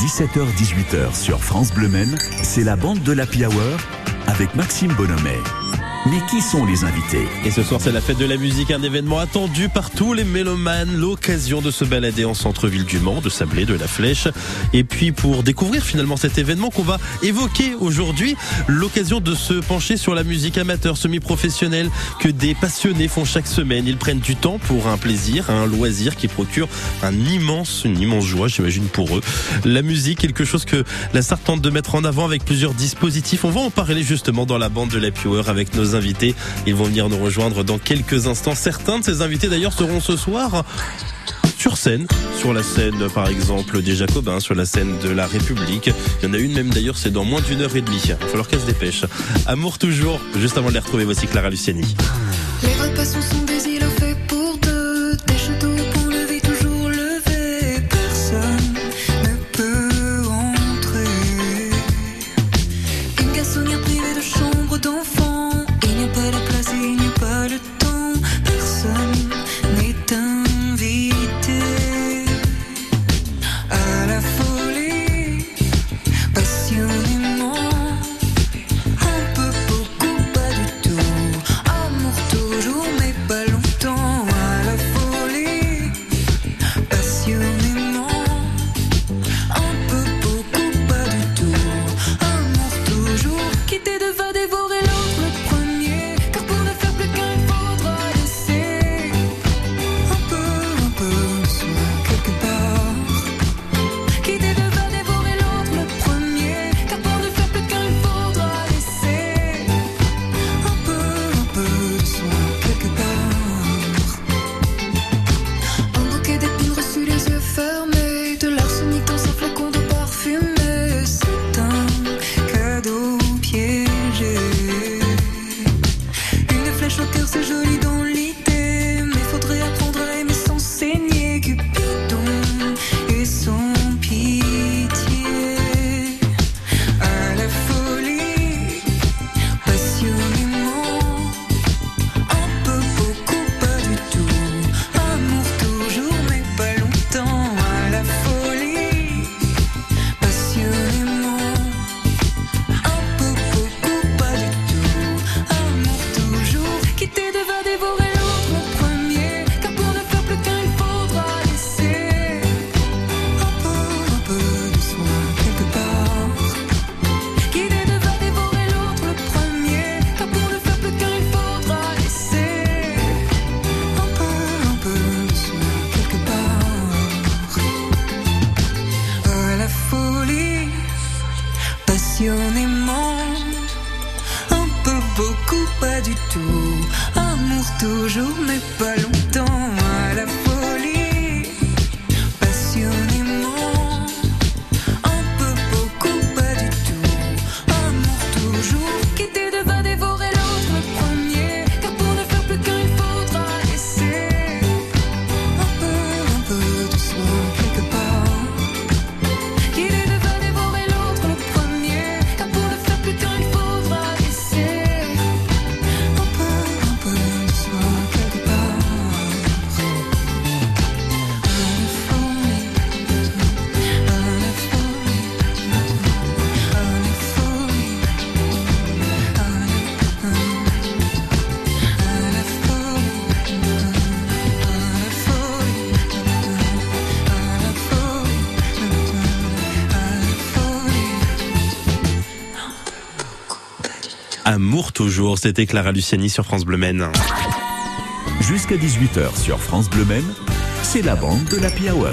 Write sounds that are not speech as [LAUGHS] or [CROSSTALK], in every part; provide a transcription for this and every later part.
17h-18h sur France Bleu Maine, c'est la bande de l'Happy Hour avec Maxime Bonhomet. Mais qui sont les invités? Et ce soir, c'est la fête de la musique, un événement attendu par tous les mélomanes. L'occasion de se balader en centre-ville du Mans, de Sablé, de la Flèche. Et puis, pour découvrir finalement cet événement qu'on va évoquer aujourd'hui, l'occasion de se pencher sur la musique amateur, semi-professionnelle, que des passionnés font chaque semaine. Ils prennent du temps pour un plaisir, un loisir qui procure un immense, une immense joie, j'imagine, pour eux. La musique, quelque chose que la Sarthe tente de mettre en avant avec plusieurs dispositifs. On va en parler justement dans la bande de la Hour avec nos invités. Ils vont venir nous rejoindre dans quelques instants. Certains de ces invités d'ailleurs seront ce soir sur scène, sur la scène par exemple des Jacobins, sur la scène de la République. Il y en a une même d'ailleurs, c'est dans moins d'une heure et demie. Il va falloir qu'elle se dépêche. Amour toujours, juste avant de les retrouver, voici Clara Luciani. Les repas sont, des îlots C'était Clara Luciani sur France Bleu Maine. Jusqu'à 18h sur France Bleu Maine, c'est la bande de l'Happy Hour.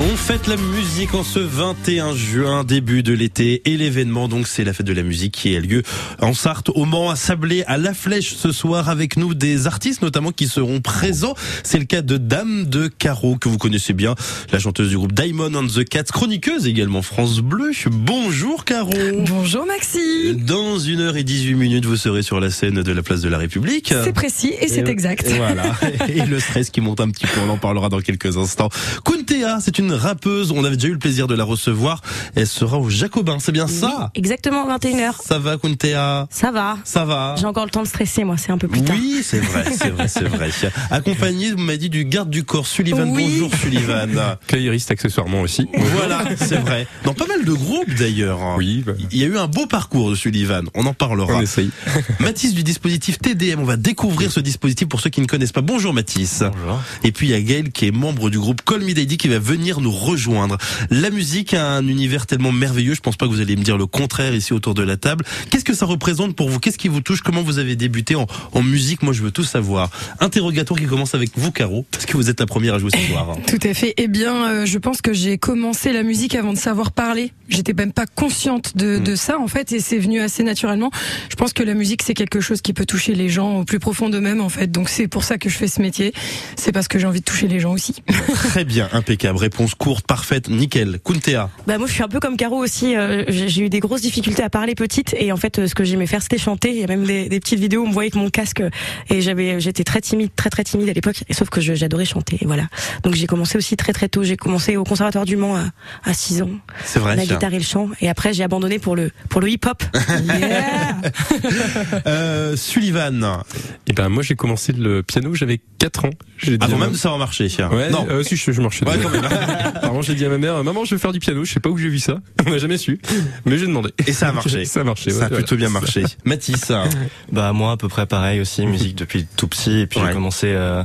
On fête la musique en ce 21 juin, début de l'été, et l'événement, donc, c'est la fête de la musique qui a lieu en Sarthe, au Mans, à Sablé, à La Flèche ce soir, avec nous des artistes, notamment, qui seront présents. C'est le cas de Dame de Caro, que vous connaissez bien, la chanteuse du groupe Diamond on the Cats, chroniqueuse également France Bleu. Bonjour Caro. Bonjour Maxime. Dans une heure et 18 minutes, vous serez sur la scène de la place de la République. C'est précis et c'est exact. Voilà. [LAUGHS] Et le stress qui monte un petit peu, on en parlera dans quelques instants. Kuntea, c'est une une rappeuse. On avait déjà eu le plaisir de la recevoir. Elle sera au Jacobin, c'est bien ça Exactement, 21h. Ça va, Kuntea Ça va. Ça va J'ai encore le temps de stresser, moi, c'est un peu plus tard. Oui, c'est vrai, c'est vrai, c'est vrai. [LAUGHS] Accompagné, vous m'avez dit, du garde du corps, Sullivan. Oui. Bonjour, Sullivan. [LAUGHS] Clairiste accessoirement aussi. Voilà, c'est vrai. Dans pas mal de groupes d'ailleurs. Oui, bah, Il y a eu un beau parcours de Sullivan, on en parlera. on essaye. [LAUGHS] Mathis du dispositif TDM, on va découvrir ce dispositif pour ceux qui ne connaissent pas. Bonjour Mathis. Bonjour. Et puis il y a Gaël qui est membre du groupe Call Me Daddy qui va venir nous rejoindre. La musique a un univers tellement merveilleux, je pense pas que vous allez me dire le contraire ici autour de la table. Qu'est-ce que ça représente pour vous? Qu'est-ce qui vous touche? Comment vous avez débuté en, en musique? Moi je veux tout savoir. Interrogatoire qui commence avec vous Caro, parce que vous êtes la première à jouer ce soir? [LAUGHS] Tout à fait. Eh bien, euh, je pense que j'ai commencé la musique avant de savoir parler. J'étais même pas consciente de, de ça, en fait, et c'est venu assez naturellement. Je pense que la musique, c'est quelque chose qui peut toucher les gens au plus profond d'eux-mêmes, en fait. Donc, c'est pour ça que je fais ce métier. C'est parce que j'ai envie de toucher les gens aussi. Très bien, impeccable. Réponse courte, parfaite, nickel. Kuntea. Bah moi je suis un peu comme Caro aussi. euh, j'ai eu des grosses difficultés à parler petite et en fait euh, ce que j'aimais faire c'était chanter. Il y a même des, des petites vidéos où on me voyait avec mon casque et j'avais j'étais très timide, très très timide à l'époque. Sauf que j'adorais chanter. Et voilà. Donc j'ai commencé aussi très très tôt. J'ai commencé au conservatoire du Mans à, à 6 ans, C'est vrai. la guitare et le chant. Et après j'ai abandonné pour le pour le hip hop. [LAUGHS] Euh, Sullivan, Et ben moi j'ai commencé le piano, j'avais 4 ans. Avant même de savoir marcher. Ouais, non. euh, si je, je marchais. Ouais, [LAUGHS] Apparemment j'ai dit à ma mère, maman je veux faire du piano, je sais pas où j'ai vu ça, [LAUGHS] on m'a jamais su, mais j'ai demandé. Et ça a marché. [LAUGHS] ça a marché. Ça ouais, a plutôt bien marché. Mathis, Bah moi à peu près pareil aussi, musique depuis tout petit et puis Ouais. j'ai commencé euh,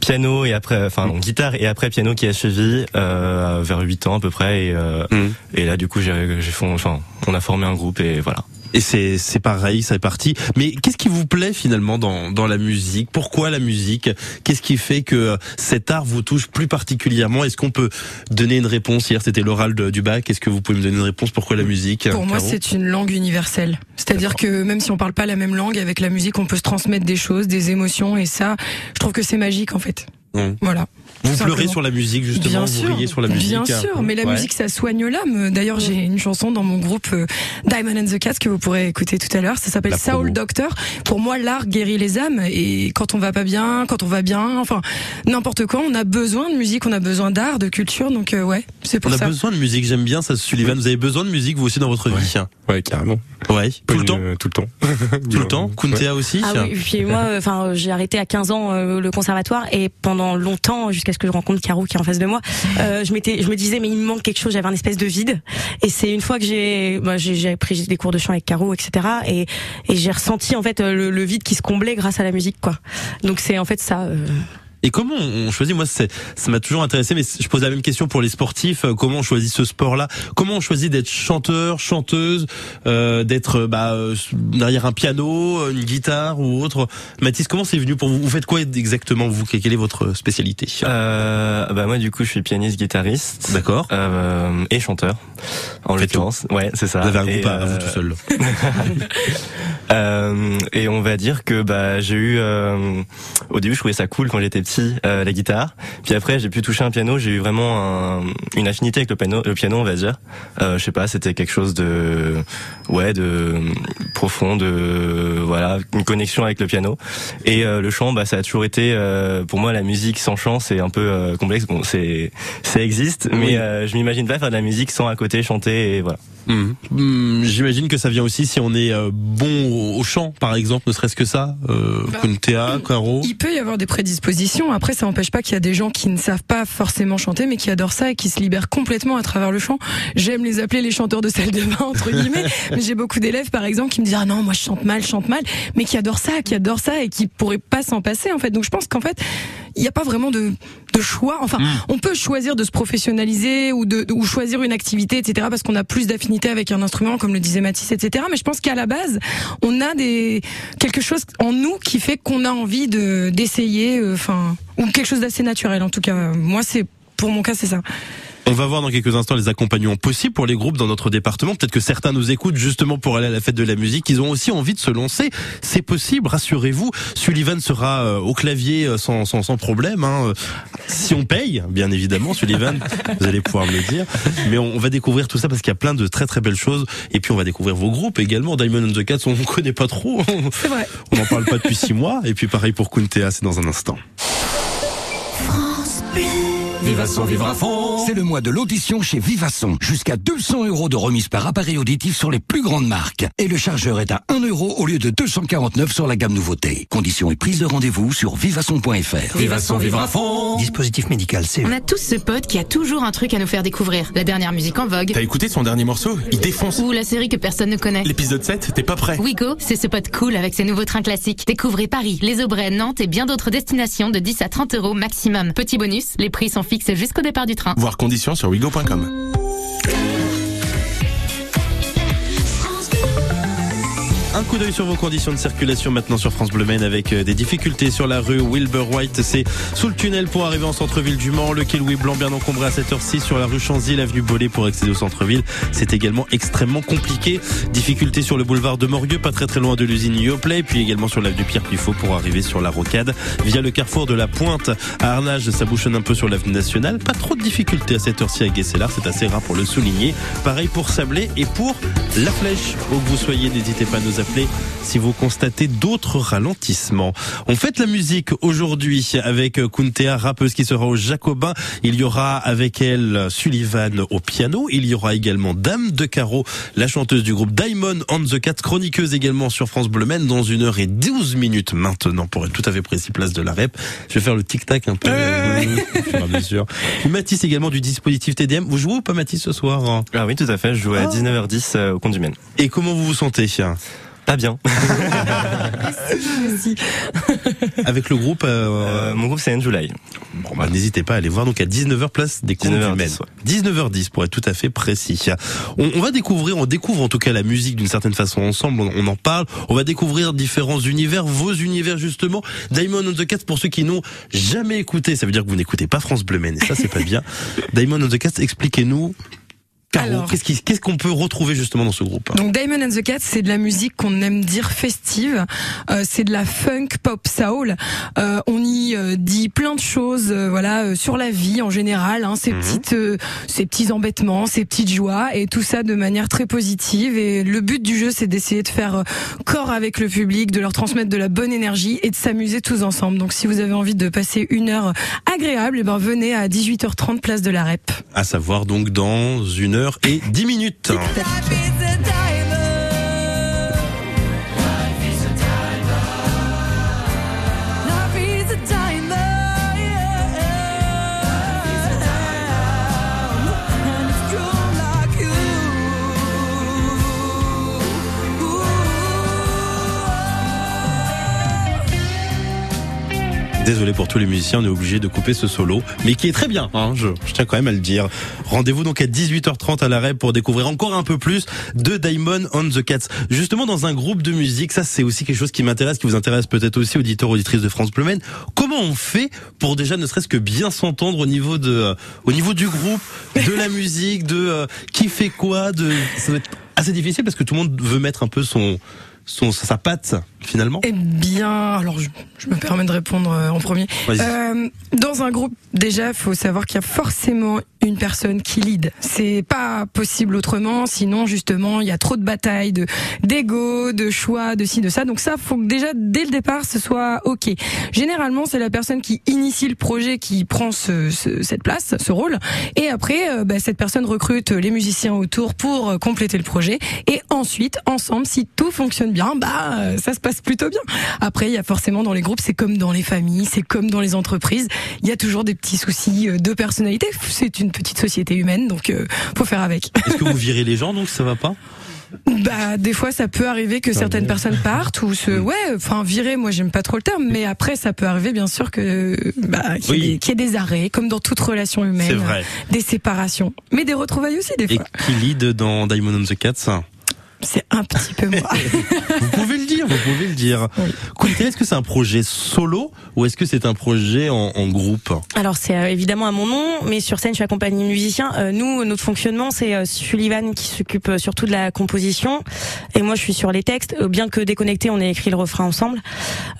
piano et après enfin non, guitare et après piano qui a suivi euh, vers 8 ans à peu près et, euh, Mm. et là du coup j'ai j'ai fond- enfin on a formé un groupe et voilà. Et c'est c'est pareil, c'est parti. Mais qu'est-ce qui vous plaît finalement dans dans la musique? Pourquoi la musique? Qu'est-ce qui fait que cet art vous touche plus particulièrement? Est-ce qu'on peut donner une réponse? Hier c'était l'oral du bac. Est-ce que vous pouvez me donner une réponse? Pourquoi la musique Pour moi, c'est une langue universelle. C'est-à-dire que même si on parle pas la même langue, avec la musique, on peut se transmettre des choses, des émotions, et ça, je trouve que c'est magique, en fait. Mm. Voilà. Vous tout pleurez simplement. sur la musique justement. Bien vous sûr, riez sur la musique. bien sûr, mais la Ouais. musique ça soigne l'âme. D'ailleurs, j'ai une chanson dans mon groupe euh, Diamond and the Cats que vous pourrez écouter tout à l'heure. Ça s'appelle. Soul Doctor. Pour moi, l'art guérit les âmes et quand on va pas bien, quand on va bien, enfin n'importe quoi, on a besoin de musique, on a besoin d'art, de culture. Donc euh, ouais, c'est pour On a ça. besoin de musique. J'aime bien ça, Sullivan. Vous avez besoin de musique vous aussi dans votre vie. Ouais, carrément. Ouais. Tout le temps. euh, Tout le temps. [LAUGHS] Tout le temps. Kuntea aussi. Ah oui, puis moi, euh, enfin, euh, j'ai arrêté à 15 ans euh, le conservatoire et pendant longtemps, jusqu'à ce que je rencontre Caro qui est en face de moi, euh, je m'étais, je me disais mais il me manque quelque chose. J'avais un espèce de vide. Et c'est une fois que j'ai, bah, j'ai pris des cours de chant avec Caro, etc. Et, et j'ai ressenti en fait euh, le, le vide qui se comblait grâce à la musique, quoi. Donc c'est en fait ça. euh, Et comment on choisit? Moi, c'est- ça m'a toujours intéressé, mais je pose la même question pour les sportifs. Euh, Comment on choisit ce sport-là? Comment on choisit d'être chanteur, chanteuse, euh, d'être euh, bah, euh, derrière un piano, une guitare ou autre? Mathis, comment c'est venu pour vous? Vous faites quoi exactement vous? Quelle est votre spécialité? Euh, bah moi du coup je suis pianiste guitariste D'accord. euh, et chanteur en l'occurrence. Ouais c'est ça. Vous avez un Et, groupe à vous tout seul. [LAUGHS] Euh, et on va dire que bah j'ai eu euh, au début je trouvais ça cool quand j'étais petit euh, la guitare. Puis après j'ai pu toucher un piano. J'ai eu vraiment un- une affinité avec le piano le piano on va dire. Euh, je sais pas c'était quelque chose de ouais de profond de voilà une connexion avec le piano. Et euh, le chant bah ça a toujours été euh, pour moi la musique sans chant c'est un peu euh, complexe. Bon c'est ça existe mais euh, je m'imagine pas faire de la musique sans à côté chanter et voilà Hum, J'imagine que ça vient aussi si on est euh, bon au, au chant, par exemple, ne serait-ce que ça. Euh, Bah, Kuntea, Caro. Il peut y avoir des prédispositions. Après, ça n'empêche pas qu'il y a des gens qui ne savent pas forcément chanter, mais qui adorent ça et qui se libèrent complètement à travers le chant. J'aime les appeler les chanteurs de salle de bain, entre guillemets. [LAUGHS] mais j'ai beaucoup d'élèves, par exemple, qui me disent, ah non, moi je chante mal, je chante mal, mais qui adorent ça, qui adorent ça et qui pourraient pas s'en passer, en fait. Donc je pense qu'en fait, il n'y a pas vraiment de, de choix. Enfin, on peut choisir de se professionnaliser ou de, ou choisir une activité, etc., parce qu'on a plus d'affinité avec un instrument, comme le disait Mathis, etc. Mais je pense qu'à la base, on a des quelque chose en nous qui fait qu'on a envie de d'essayer, euh, enfin, ou quelque chose d'assez naturel. En tout cas, moi, c'est pour mon cas, c'est ça. On va voir dans quelques instants les accompagnements possibles pour les groupes dans notre département. Peut-être que certains nous écoutent justement pour aller à la fête de la musique. Ils ont aussi envie de se lancer. C'est possible, rassurez-vous. Sullivan sera euh, au clavier euh, sans, sans, sans problème. Hein. Euh, Si on paye, bien évidemment, Sullivan, [LAUGHS] vous allez pouvoir me le dire. Mais on, on va découvrir tout ça parce qu'il y a plein de très très belles choses. Et puis on va découvrir vos groupes également. Diamond and the Cats, on ne connaît pas trop. C'est vrai. On n'en parle pas depuis six mois. Et puis pareil pour Kuntea, c'est dans un instant. Son vivre à fond. C'est le mois de l'audition chez Vivasson. Jusqu'à 200 euros de remise par appareil auditif sur les plus grandes marques. Et le chargeur est à 1 euro au lieu de 249 sur la gamme nouveauté. Conditions et prise de rendez-vous sur vivasson.fr. Vivasson, vivre à fond. Dispositif médical, c'est... On a tous ce pote qui a toujours un truc à nous faire découvrir. La dernière musique en vogue. T'as écouté son dernier morceau? Il défonce. Ou la série que personne ne connaît. L'épisode 7, t'es pas prêt. Wigo, c'est ce pote cool avec ses nouveaux trains classiques. Découvrez Paris, les Aubrais, Nantes et bien d'autres destinations de 10 à 30 euros maximum. Petit bonus, les prix sont fixes jusqu'au départ du train. Voir conditions sur wigo.com. Un coup d'œil sur vos conditions de circulation maintenant sur France Bleu Maine avec euh, des difficultés sur la rue Wilbur White. C'est sous le tunnel pour arriver en centre-ville du Mans. Le quai Louis Blanc bien encombré à cette heure-ci sur la rue Chanzy, l'avenue Bollet pour accéder au centre-ville. C'est également extrêmement compliqué. Difficultés sur le boulevard de Morieux, pas très très loin de l'usine Yoplay, puis également sur l'avenue Pierre Pifot pour arriver sur la rocade. Via le carrefour de la Pointe à Arnage, ça bouchonne un peu sur l'avenue nationale. Pas trop de difficultés à cette heure-ci à Guesselard, c'est assez rare pour le souligner. Pareil pour Sablé et pour La Flèche. Où que vous soyez, n'hésitez pas à nous appeler si vous constatez d'autres ralentissements. On fête la musique aujourd'hui avec Kuntea, rappeuse qui sera au Jacobin. Il y aura avec elle Sullivan au piano. Il y aura également Dame de Carreau, la chanteuse du groupe Diamond on the Cat, chroniqueuse également sur France Bleu Maine dans une heure et 12 minutes maintenant pour être tout à fait précis place de la rep. Je vais faire le tic-tac un peu. euh, fur et à mesure. Mathis également du dispositif TDM. Vous jouez ou pas Mathis ce soir? Ah oui, tout à fait. Je joue à Ah. 19h10 euh, au du Maine. Et comment vous vous sentez? Pas bien. [LAUGHS] Avec le groupe euh, Euh, mon groupe c'est July. Bon, bah, n'hésitez pas à aller voir donc à 19h place des comptes 19h10, du Maine. ouais. 19h10 pour être tout à fait précis. On, on va découvrir, on découvre en tout cas la musique d'une certaine façon ensemble, on, on en parle, on va découvrir différents univers, vos univers justement. Diamond on the Cat pour ceux qui n'ont jamais écouté, ça veut dire que vous n'écoutez pas France Bleu Maine et ça c'est pas bien. [LAUGHS] Diamond on the Cat, expliquez-nous Caro, qu'est-ce qui- qu'est-ce qu'on peut retrouver justement dans ce groupe? Donc Diamond and the Cat, c'est de la musique qu'on aime dire festive. Euh, c'est de la funk pop soul. Euh, on y euh, dit plein de choses, euh, voilà, euh, sur la vie en général, hein, ces petites, euh, ces petits embêtements, ces petites joies, et tout ça de manière très positive. Et le but du jeu, c'est d'essayer de faire corps avec le public, de leur transmettre de la bonne énergie et de s'amuser tous ensemble. Donc si vous avez envie de passer une heure agréable, et ben venez à 18h30 place de la Rep. À savoir donc dans une heure et dix minutes. Désolé pour tous les musiciens, on est obligé de couper ce solo, mais qui est très bien, hein, je, tiens quand même à le dire. Rendez-vous donc à 18h30 à l'arrêt pour découvrir encore un peu plus de Diamond on the Cats. Justement dans un groupe de musique, ça c'est aussi quelque chose qui m'intéresse, qui vous intéresse peut-être aussi, auditeurs, auditrices de France Bleu. Comment on fait pour déjà ne serait-ce que bien s'entendre au niveau de, euh, au niveau du groupe, de la musique, de euh, qui fait quoi, de, ça être assez difficile parce que tout le monde veut mettre un peu son, son, sa patte finalement. Eh bien, alors je, je me permets de répondre euh, en premier. Euh, dans un groupe, déjà, il faut savoir qu'il y a forcément une personne qui lead. C'est pas possible autrement, sinon justement, il y a trop de batailles, de d'ego, de choix, de ci, de ça. Donc ça, faut que déjà dès le départ, ce soit ok. Généralement, c'est la personne qui initie le projet qui prend ce, ce- cette place, ce rôle, et après, euh, bah, cette personne recrute les musiciens autour pour euh, compléter le projet. Et ensuite, ensemble, si tout fonctionne bien, bah euh, ça se passe plutôt bien. Après, il y a forcément dans les groupes, c'est comme dans les familles, c'est comme dans les entreprises, il y a toujours des petits soucis de personnalité. C'est une petite société humaine, donc euh, faut faire avec. Est-ce que vous [LAUGHS] virez les gens donc ça va pas? Bah des fois ça peut arriver que certaines personnes partent ou se ouais enfin virer moi j'aime pas trop le terme mais après ça peut arriver bien sûr que bah qu'il y, ait Oui. des- qu'il y ait des arrêts comme dans toute relation humaine des séparations mais des retrouvailles aussi des Et fois. qui lead dans Diamond on the Cats? C'est un petit peu moi Vous pouvez le dire, vous pouvez le dire. Kunte, est-ce que c'est un projet solo ou est-ce que c'est un projet en, en groupe Alors c'est euh, évidemment à mon nom, mais sur scène je suis accompagnée de musiciens. Euh, nous, notre fonctionnement, c'est euh, Sullivan qui s'occupe surtout de la composition, et moi je suis sur les textes. Bien que déconnectés, on a écrit le refrain ensemble.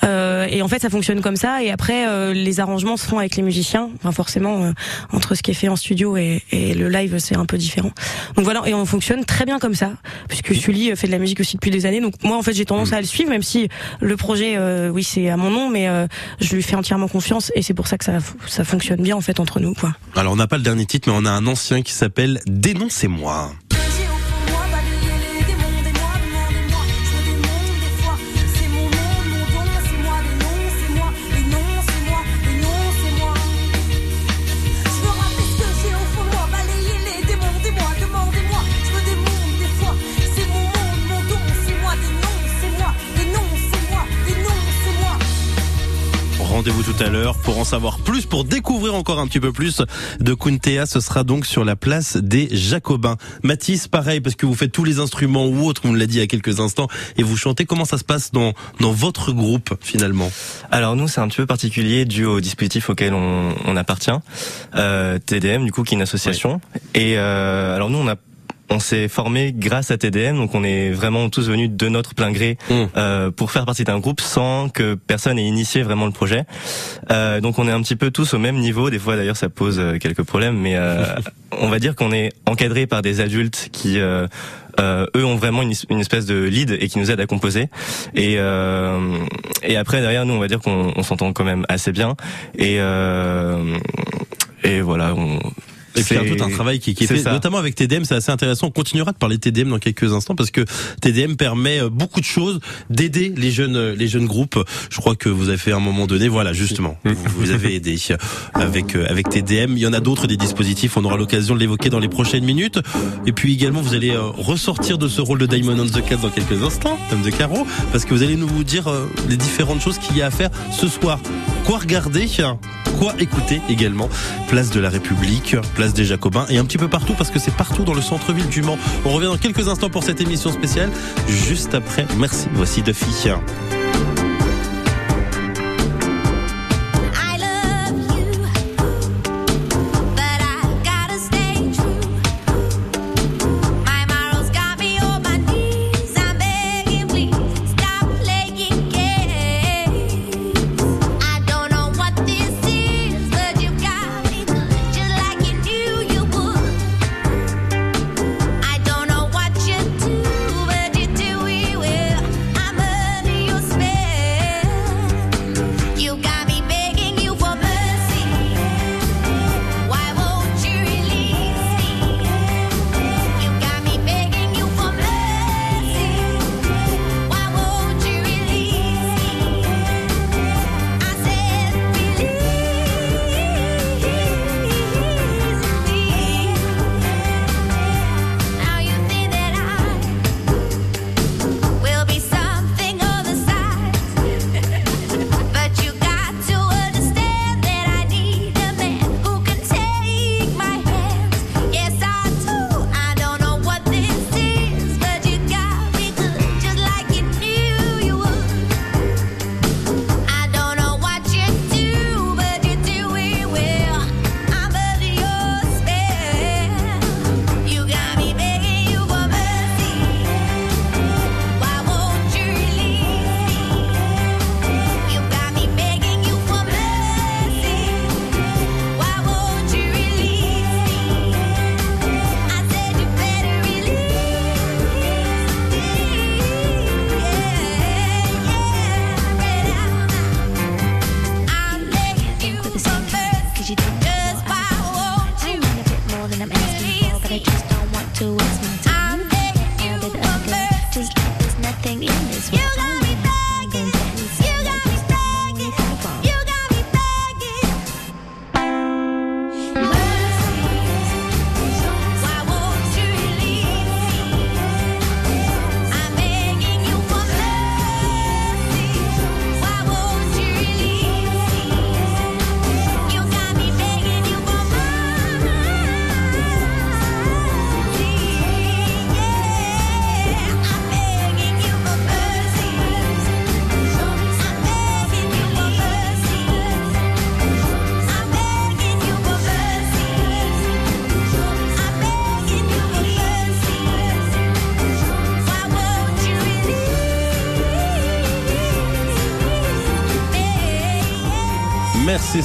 Et en fait, ça fonctionne comme ça. Et après, les arrangements se font avec les musiciens. Enfin, forcément, entre ce qui est fait en studio et, et le live, c'est un peu différent. Donc voilà, et on fonctionne très bien comme ça, puisque Sully euh, fait de la musique aussi depuis des années. Donc moi, en fait, j'ai tendance à le suivre, même si le projet, euh, oui, c'est à mon nom, mais euh, je lui fais entièrement confiance et c'est pour ça que ça, ça fonctionne bien en fait entre nous, quoi. Alors on n'a pas le dernier titre, mais on a un ancien qui s'appelle Dénoncez-moi. Rendez-vous tout à l'heure pour en savoir plus, pour découvrir encore un petit peu plus de Kuntea. Ce sera donc sur la place des Jacobins. Mathis, pareil, parce que vous faites tous les instruments ou autres, on l'a dit il y a quelques instants, et vous chantez. Comment ça se passe dans, dans votre groupe finalement? Alors nous, c'est un petit peu particulier dû au dispositif auquel on, on appartient. Euh, TDM, du coup, qui est une association. Et euh, alors nous, on a on s'est formé grâce à TDM, donc on est vraiment tous venus de notre plein gré Mmh. euh, pour faire partie d'un groupe sans que personne ait initié vraiment le projet. Euh, donc on est un petit peu tous au même niveau. Des fois d'ailleurs ça pose euh, quelques problèmes, mais euh, [LAUGHS] on va dire qu'on est encadré par des adultes qui euh, euh, eux ont vraiment une, une espèce de lead et qui nous aident à composer. Et, euh, et après derrière nous on va dire qu'on on s'entend quand même assez bien. Et, euh, et voilà. On, Et puis il y a c'est- tout un travail qui, qui est c'est fait, ça. notamment avec TDM, c'est assez intéressant. On continuera de parler de TDM dans quelques instants parce que TDM permet euh, beaucoup de choses, d'aider les jeunes, euh, les jeunes groupes. Je crois que vous avez fait à un moment donné, voilà, justement, vous, vous avez aidé avec euh, avec TDM. Il y en a d'autres des dispositifs. On aura l'occasion de l'évoquer dans les prochaines minutes. Et puis également, vous allez ressortir de ce rôle de Diamond on the Cat dans quelques instants, Dame de Caro, parce que vous allez nous dire les différentes choses qu'il y a à faire ce soir. Quoi regarder Écouter également Place de la République, place des Jacobins et un petit peu partout parce que c'est partout dans le centre-ville du Mans. On revient dans quelques instants pour cette émission spéciale. Juste après, merci. Voici Duffy.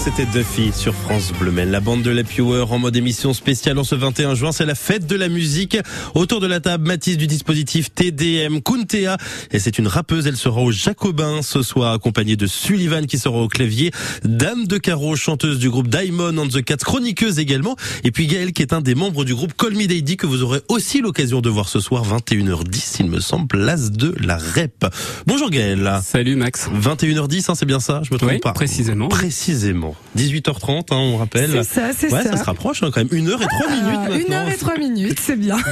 C'était Duffy sur France Bleu Maine. La bande de la Power en mode émission spéciale en ce 21 juin, c'est la fête de la musique. Autour de la table, Mathis du dispositif TDM Kuntea. Et c'est une rappeuse, elle sera au Jacobin ce soir, accompagnée de Sullivan qui sera au clavier, Dame de Caro, chanteuse du groupe Diamond and the Cats, chroniqueuse également. Et puis Gaël qui est un des membres du groupe Call Me Daddy que vous aurez aussi l'occasion de voir ce soir, 21h10, il me semble, place de la REP. Bonjour Gaël. Salut Max. 21h10, hein, c'est bien ça? Je me trompe Oui, pas précisément. Précisément. 18h30, hein, on rappelle. C'est ça, c'est ouais, ça. ça se rapproche hein, quand même. Une heure et trois minutes Ah, maintenant. une heure et trois minutes, c'est bien. [LAUGHS]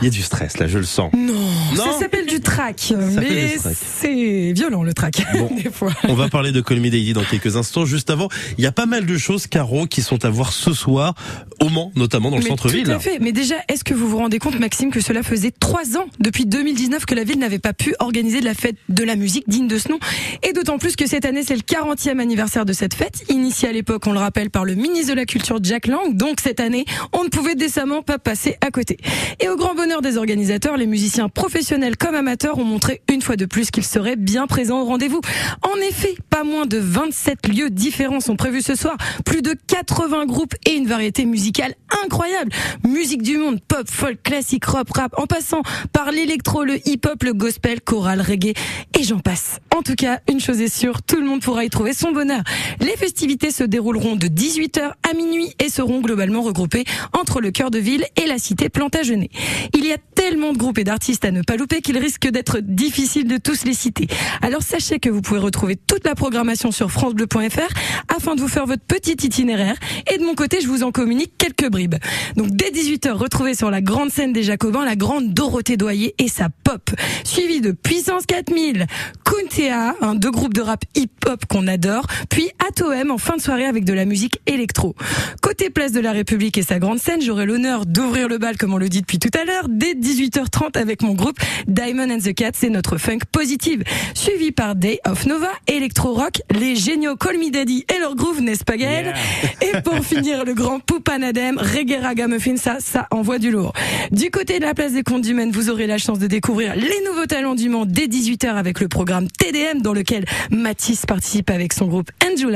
Il y a du stress là, je le sens. Non, Non. ça s'appelle du track, mais c'est violent le track, Bon. [LAUGHS] des fois. On va parler de Call Me Daddy dans quelques instants. Juste avant, il y a pas mal de choses, Caro, qui sont à voir ce soir, au Mans, notamment dans le centre-ville. Tout à fait. Mais déjà, est-ce que vous vous rendez compte, Maxime, que cela faisait trois ans depuis 2019 que la ville n'avait pas pu organiser de la fête de la musique digne de ce nom? Et d'autant plus que cette année, c'est le 40e anniversaire de cette fête, initiée à l'époque, on le rappelle, par le ministre de la Culture Jack Lang. Donc cette année, on ne pouvait décemment pas passer à côté. Et au grand bonheur des organisateurs, les musiciens professionnels comme amateurs ont montré une fois de plus qu'ils seraient bien présents au rendez-vous. En effet, pas moins de 27 lieux différents sont prévus ce soir, plus de 80 groupes et une variété musicale incroyable. Musique du monde, pop, folk, classique, rock, rap, en passant par l'électro, le hip-hop, le gospel, choral, reggae, et j'en passe. En tout cas, une chose est sûre, tout le monde pourra y trouver son bonheur. Les festivités se dérouleront de 18h à minuit et seront globalement regroupées entre le cœur de ville et la cité Plantagenet. Il y a tellement de groupes et d'artistes à ne pas louper qu'il risque d'être difficile de tous les citer. Alors sachez que vous pouvez retrouver toute la programmation sur francebleu.fr afin de vous faire votre petit itinéraire et de mon côté, je vous en communique quelques bribes. Donc dès 18h, retrouvez sur la grande scène des Jacobins la grande Dorothée Doyer et sa pop, suivi de Puissance 4000, Kuntea, un deux groupes de rap hip-hop qu'on adore, puis Atoem en fin de soirée avec de la musique électro. Côté place de la République et sa grande scène, j'aurai l'honneur d'ouvrir le bal comme on le dit depuis tout à l'heure dès 18h30 avec mon groupe Diamond and the Cats et notre funk positive, suivi par Day of Nova, Electro Rock, les géniaux Call Me Daddy et leur groove, n'est-ce pas Gaël [LAUGHS] Et pour finir, le grand Poupanadem, Reggae Ragamuffin, ça, ça envoie du lourd. Du côté de la place des Comptes Maine, vous aurez la chance de découvrir les nouveaux talents du Mans dès 18h avec le programme TDM dans lequel Mathis participe avec son groupe And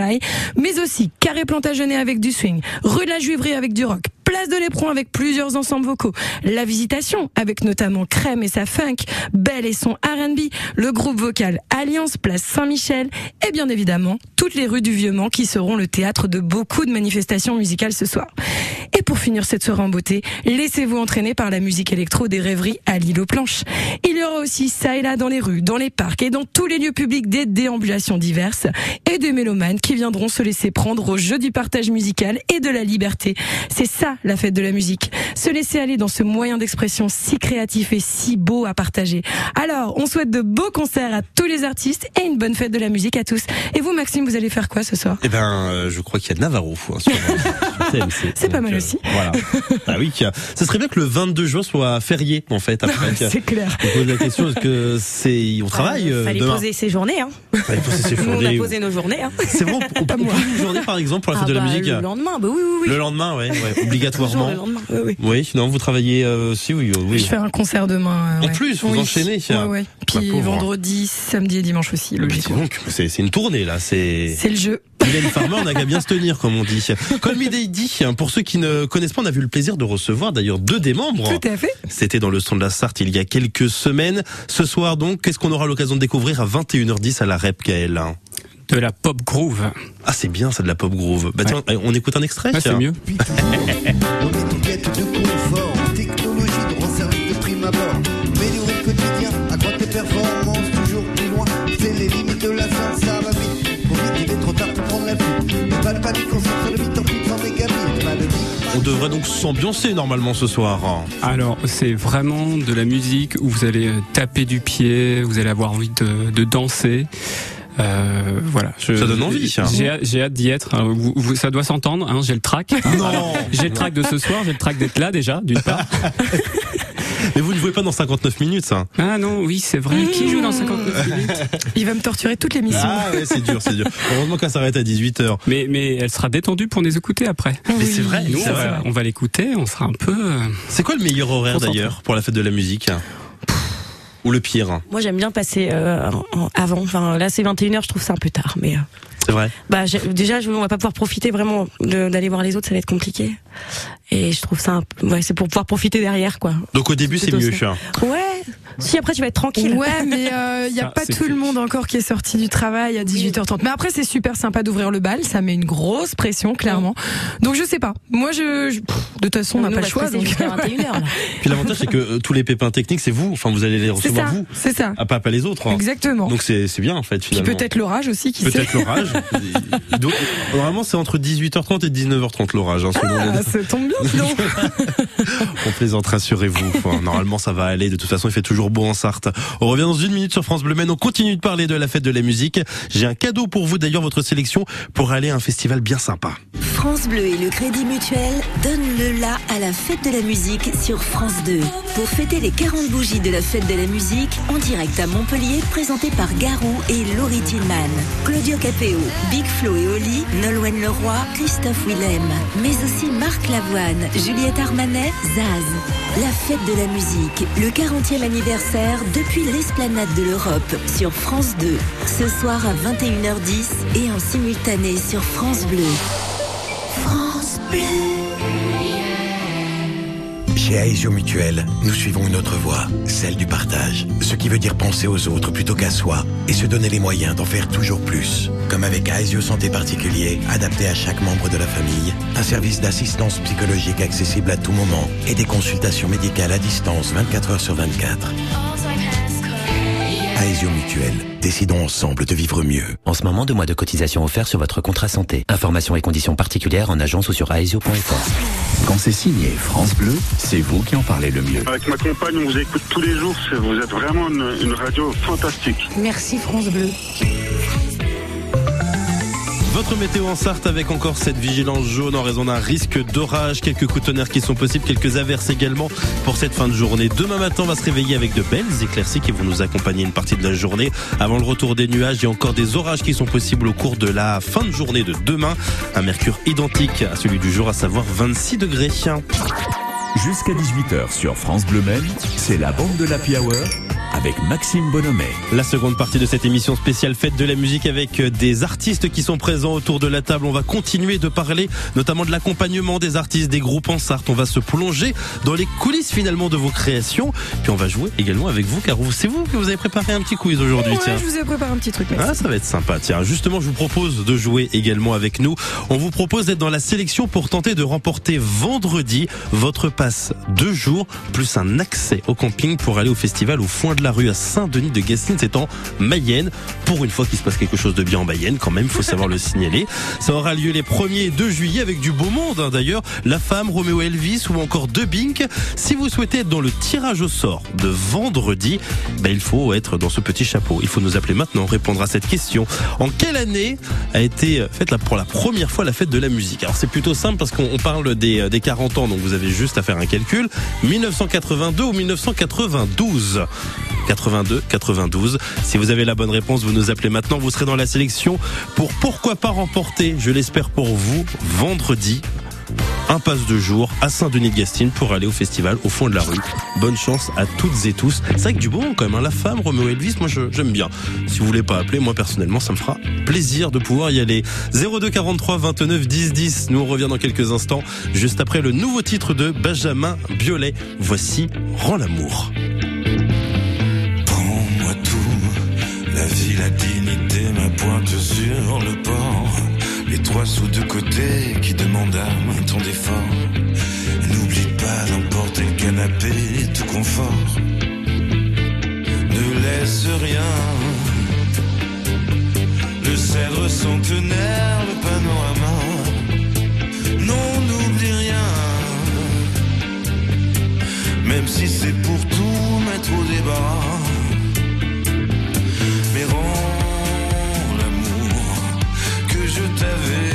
Mais aussi Carré Plantagenet avec du swing, rue de la Juiverie avec du rock, Place de l'Éperon avec plusieurs ensembles vocaux, La Visitation avec notamment Crème et sa funk, Belle et son R&B, le groupe vocal Alliance Place Saint-Michel et bien évidemment toutes les rues du Vieux-Mans qui seront le théâtre de beaucoup de manifestations musicales ce soir. Et pour finir cette soirée en beauté, laissez-vous entraîner par la musique électro des rêveries à l'île aux planches. Il y aura aussi ça et là dans les rues, dans les parcs et dans tous les lieux publics des déambulations diverses et des mélomanes qui viendront se laisser prendre au jeu du partage musical et de la liberté. C'est ça la fête de la musique. Se laisser aller dans ce moyen d'expression si créatif et si beau à partager. Alors, on souhaite de beaux concerts à tous les artistes et une bonne fête de la musique à tous. Et vous, Maxime, vous allez faire quoi ce soir? Eh ben, euh, je crois qu'il y a Navarro hein. [LAUGHS] C'est pas mal euh, aussi. Voilà. [LAUGHS] Ah oui, ça serait bien que le 22 juin soit férié en fait. Après, C'est clair. On pose la question est-ce que c'est on travaille Euh, euh, Fallait demain poser ses journées. Hein. Fallait poser ses [LAUGHS] Nous, on a journées. posé nos journées. Hein. C'est vrai, on, [LAUGHS] peut moi. une journée par exemple pour la Ah fête de la bah, musique. Le lendemain, bah oui, oui, oui. Le lendemain, ouais, ouais obligatoirement. le lendemain. Oui, oui. Oui, non, vous travaillez euh, si oui, oui. Je fais un concert demain. euh, En ouais. plus, vous Oui. enchaînez. Ouais, ouais. Puis vendredi, samedi et dimanche aussi, logiquement. donc, c'est c'est une tournée là, c'est C'est le jeu. Mylène Farmer, on a qu'à bien se tenir, comme on dit. Call Me Daddy, hein, pour ceux qui ne connaissent pas, on a eu le plaisir de recevoir d'ailleurs deux des membres. Tout à fait. C'était dans le son de la Sarthe il y a quelques semaines. Ce soir donc, qu'est-ce qu'on aura l'occasion de découvrir à 21h10 à la Rep Gaël De la pop groove. Ah c'est bien ça de la pop groove. Bah tiens, on écoute un extrait Ah, c'est mieux. Devrait donc s'ambiancer normalement ce soir. Alors, c'est vraiment de la musique où vous allez euh, taper du pied, vous allez avoir envie de, de danser. Euh, voilà. Je- Ça donne envie. J'ai hâte- d'y être. Alors, vous- vous- ça doit s'entendre. Hein, j'ai le track. Non. J'ai le track de ce soir. J'ai le track d'être là déjà, d'une part. [LAUGHS] [LAUGHS] Mais vous ne jouez pas dans 59 minutes ça. Ah non, oui, c'est vrai. Qui joue dans 59 minutes [LAUGHS] Il va me torturer toute l'émission. Ah ouais, c'est dur, c'est dur. Heureusement qu'elle s'arrête à 18h. mais, mais elle sera détendue pour les écouter après. Mais c'est vrai, Nous, on vrai. va, on va l'écouter. On sera un peu. euh, C'est quoi le meilleur horaire d'ailleurs pour la fête de la musique? Ou le pire Moi, j'aime bien passer euh, avant. Enfin, là, c'est 21h, je trouve ça un peu tard. Mais euh, C'est vrai. bah, déjà, je, on va pas pouvoir profiter vraiment de- d'aller voir les autres, ça va être compliqué. Et je trouve ça, un ouais, c'est pour pouvoir profiter derrière, quoi. Donc au début, c'est mieux. ça. Ouais. Si après, tu vas être tranquille. Ouais, mais il y a pas tout le monde encore qui est sorti du travail à 18h30. Mais après, c'est super sympa d'ouvrir le bal. Ça met une grosse pression, clairement. Donc je sais pas. Moi, je, je- pff, de toute façon, on n'a pas le choix. Donc... jusqu'à 21h, là. Puis l'avantage, c'est que euh, tous les pépins techniques, c'est vous. Enfin, vous allez les recevoir ça. vous. C'est ça. Ah, pas, pas les autres. hein. Exactement. Donc c'est c'est bien en fait Puis finalement. peut-être l'orage aussi, qui sait. Peut-être l'orage. [LAUGHS] Normalement, c'est entre 18h30 et 19h30 l'orage. Hein, selon les- Ah, ça tombe bien, donc. [LAUGHS] On plaisante, rassurez-vous. Enfin, normalement, ça va aller. De toute façon, il fait toujours beau en Sarthe. On revient dans une minute sur France Bleu. Mais on continue de parler de la fête de la musique. J'ai un cadeau pour vous, d'ailleurs, votre sélection pour aller à un festival bien sympa. France Bleu et le Crédit Mutuel donnent le la à la fête de la musique sur France 2. Pour fêter les 40 bougies de la fête de la musique, en direct à Montpellier, présenté par Garou et Laurie Tillman. Claudio Capéo, Big Flo et Oli, Nolwenn Leroy, Christophe Willem, mais aussi Marc Lavoine, Juliette Armanet, Zaz. La fête de la musique, le 40e anniversaire depuis l'esplanade de l'Europe sur France 2. Ce soir à 21h10 et en simultané sur France Bleu. France Bleu. Chez Aesio Mutuel, nous suivons une autre voie, celle du partage. Ce qui veut dire penser aux autres plutôt qu'à soi et se donner les moyens d'en faire toujours plus. Comme avec Aesio Santé Particulier, adapté à chaque membre de la famille, un service d'assistance psychologique accessible à tout moment et des consultations médicales à distance 24 heures sur 24. Aesio Mutuel, décidons ensemble de vivre mieux. En ce moment, deux mois de cotisation offerts sur votre contrat santé. Informations et conditions particulières en agence ou sur aesio.fr. Quand c'est signé France Bleu, c'est vous qui en parlez le mieux. Avec ma compagne, on vous écoute tous les jours. Vous êtes vraiment une, une radio fantastique. Merci France Bleu. Votre météo en Sarthe avec encore cette vigilance jaune en raison d'un risque d'orage, quelques coups de tonnerre qui sont possibles, quelques averses également pour cette fin de journée. Demain matin, on va se réveiller avec de belles éclaircies qui vont nous accompagner une partie de la journée. Avant le retour des nuages, il y a encore des orages qui sont possibles au cours de la fin de journée de demain. Un mercure identique à celui du jour, à savoir 26 degrés. Jusqu'à 18h sur France Bleu Maine, c'est la bande de l'Happy Hour avec Maxime Bonhomet. La seconde partie de cette émission spéciale fête de la musique avec euh, des artistes qui sont présents autour de la table. On va continuer de parler notamment de l'accompagnement des artistes, des groupes en Sarthe. On va se plonger dans les coulisses finalement de vos créations. Puis on va jouer également avec vous car c'est vous que vous avez préparé un petit quiz aujourd'hui. Ouais, tiens. je vous ai préparé un petit truc. merci. Ah, ça va être sympa. Tiens, justement, je vous propose de jouer également avec nous. On vous propose d'être dans la sélection pour tenter de remporter vendredi votre passe deux jours plus un accès au camping pour aller au festival au foin de la rue à Saint-Denis de Gastine. C'est en Mayenne. Pour une fois qu'il se passe quelque chose de bien en Mayenne, quand même, faut savoir le [LAUGHS] signaler. Ça aura lieu les 1er et 2 juillet avec du beau monde, hein, d'ailleurs. La femme, Roméo Elvis ou encore Dubbing. Si vous souhaitez être dans le tirage au sort de vendredi, ben, il faut être dans ce petit chapeau. Il faut nous appeler maintenant, répondre à cette question. En quelle année a été faite la- pour la première fois la fête de la musique? Alors c'est plutôt simple parce qu'on on parle des, des 40 ans, donc vous avez juste à faire un calcul. 1982 ou 1992 82, 92. Si vous avez la bonne réponse, vous nous appelez maintenant. Vous serez dans la sélection pour pourquoi pas remporter, je l'espère pour vous, vendredi un passe de jour à Saint-Denis-de-Gastine pour aller au festival au fond de la rue. Bonne chance à toutes et tous. C'est vrai que du bon quand même, hein, la femme, Roméo Elvis, moi j'aime bien. Si vous voulez pas appeler, moi personnellement, ça me fera plaisir de pouvoir y aller. 02 43 29 10 10. Nous on revient dans quelques instants, juste après le nouveau titre de Benjamin Biolay. Voici Rends l'amour. La vie, la dignité, ma pointe sur le port. Les trois sous de côté qui demandent main ton effort. N'oublie pas d'emporter le canapé, tout confort. Ne laisse rien. Le cèdre centenaire, le panorama. Non, n'oublie rien. Même si c'est pour tout mettre au débat. T'avais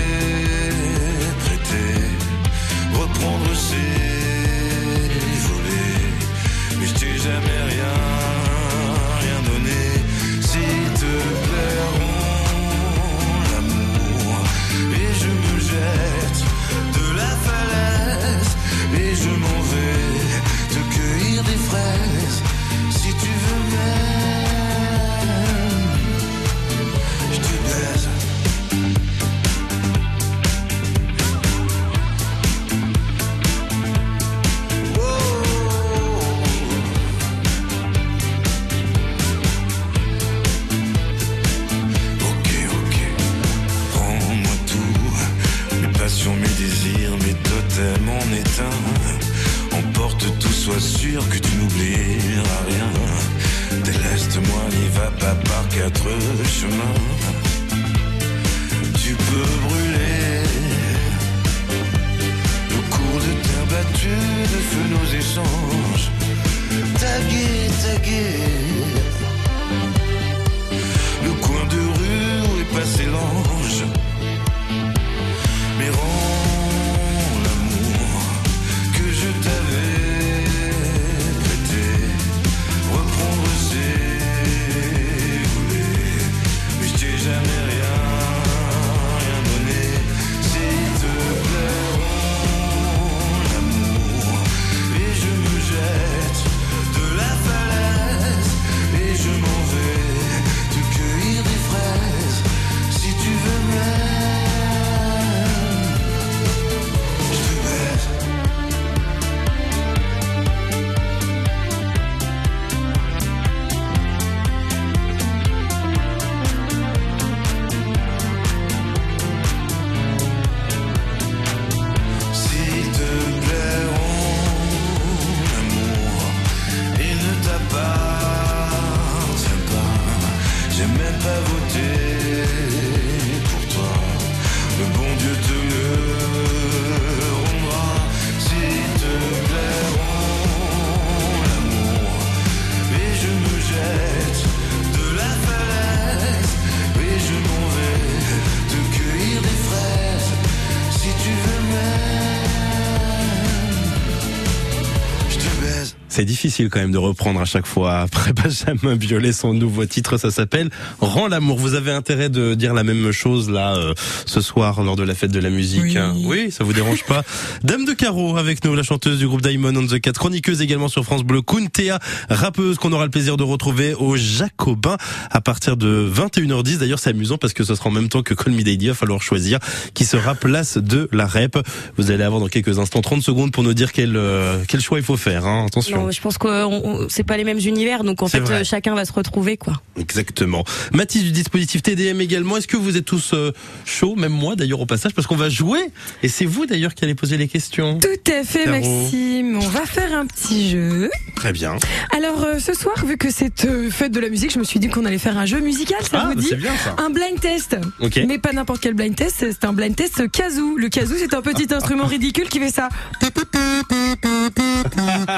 difficile quand même de reprendre à chaque fois après [LAUGHS] Benjamin Biolay son nouveau titre, ça s'appelle Rends l'amour. Vous avez intérêt de dire la même chose là euh, ce soir lors de la fête de la musique. Oui. hein Oui, ça vous dérange pas [LAUGHS] Dame de Carreau avec nous, la chanteuse du groupe Diamond on the Cat, chroniqueuse également sur France Bleu, Kuntea, rappeuse qu'on aura le plaisir de retrouver au Jacobin à partir de 21h10. D'ailleurs, c'est amusant parce que ce sera en même temps que Call Me Daddy, il va falloir choisir qui sera place de la rep. Vous allez avoir dans quelques instants 30 secondes pour nous dire quel euh, quel choix il faut faire. Hein. Attention. Non, je pense que on- on- c'est pas les mêmes univers, donc en fait vrai. euh, chacun va se retrouver quoi. Exactement. Mathis du dispositif TDM également. Est-ce que vous êtes tous euh, chauds, même moi d'ailleurs au passage, parce qu'on va jouer et c'est vous d'ailleurs qui allez poser les questions. Tout à fait, Caro. Maxime. On va faire un petit jeu. Très bien. Alors euh, ce soir, vu que c'est euh, fête de la musique, je me suis dit qu'on allait faire un jeu musical. Ça Ah, vous bah, dit c'est bien, ça. Un blind test. Ok. Mais pas n'importe quel blind test. C'est un blind test kazoo. Le kazoo, c'est un petit [LAUGHS] instrument ridicule qui fait ça.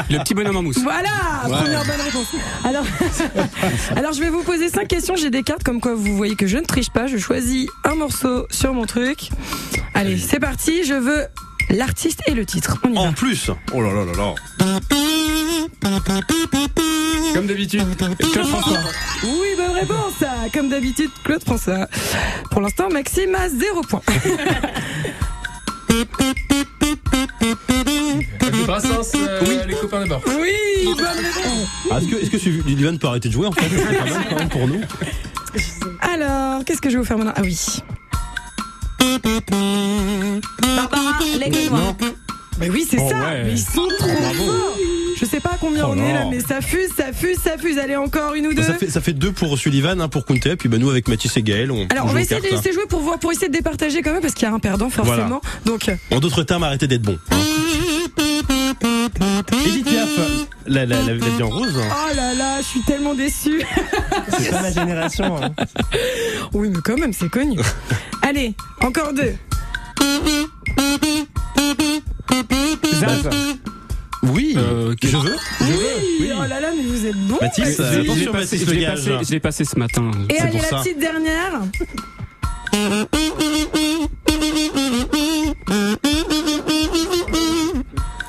Le petit bonhomme en mousse. Voilà, Ouais. première bonne réponse. [LAUGHS] Alors, [LAUGHS] alors je vais vous poser cinq questions. J'ai des cartes comme quoi vous voyez que je ne triche pas. Je choisis un morceau sur mon truc. Allez, c'est parti. Je veux l'artiste et le titre. On y va. En plus. Oh là là là là. Comme d'habitude. Claude François. Oui, bonne réponse. Comme d'habitude, Claude François. Pour l'instant, Maxime a zéro point. [LAUGHS] Le Brassens, euh, les copains de bord. Oui, bonne réponse. Ah, Est-ce que est-ce que Sylvain peut arrêter de jouer en fait? C'est pas mal quand même pour nous. Alors, qu'est-ce que je vais vous faire maintenant? Ah oui. Barbara, l'aigle noir. Mais oui, c'est Oh ça. ouais. Mais ils sont trop Bravo. forts. Je sais pas à combien Oh on est là. mais ça fuse, ça fuse, ça fuse. Allez, encore une ou deux. Ça fait ça fait deux pour Sullivan, un pour Kunte, puis bah nous avec Mathis et Gaël, on. Alors, on va essayer de laisser jouer pour voir, pour essayer de départager quand même, parce qu'il y a un perdant forcément. Donc, En d'autres termes, arrêtez d'être bon. hein. Edith Piaf, la, la, la, la vie en rose. oh là là, je suis tellement déçue. C'est pas ma génération. hein. [LAUGHS] oui, mais quand même, c'est connu. [LAUGHS] Allez, encore deux. Zaz. Oui, Euh, je veux. Oui, oh là là, mais vous êtes bon. Mathis, euh, Je l'ai passé, je passé, je ce matin. Et allez, pour la ça. petite dernière.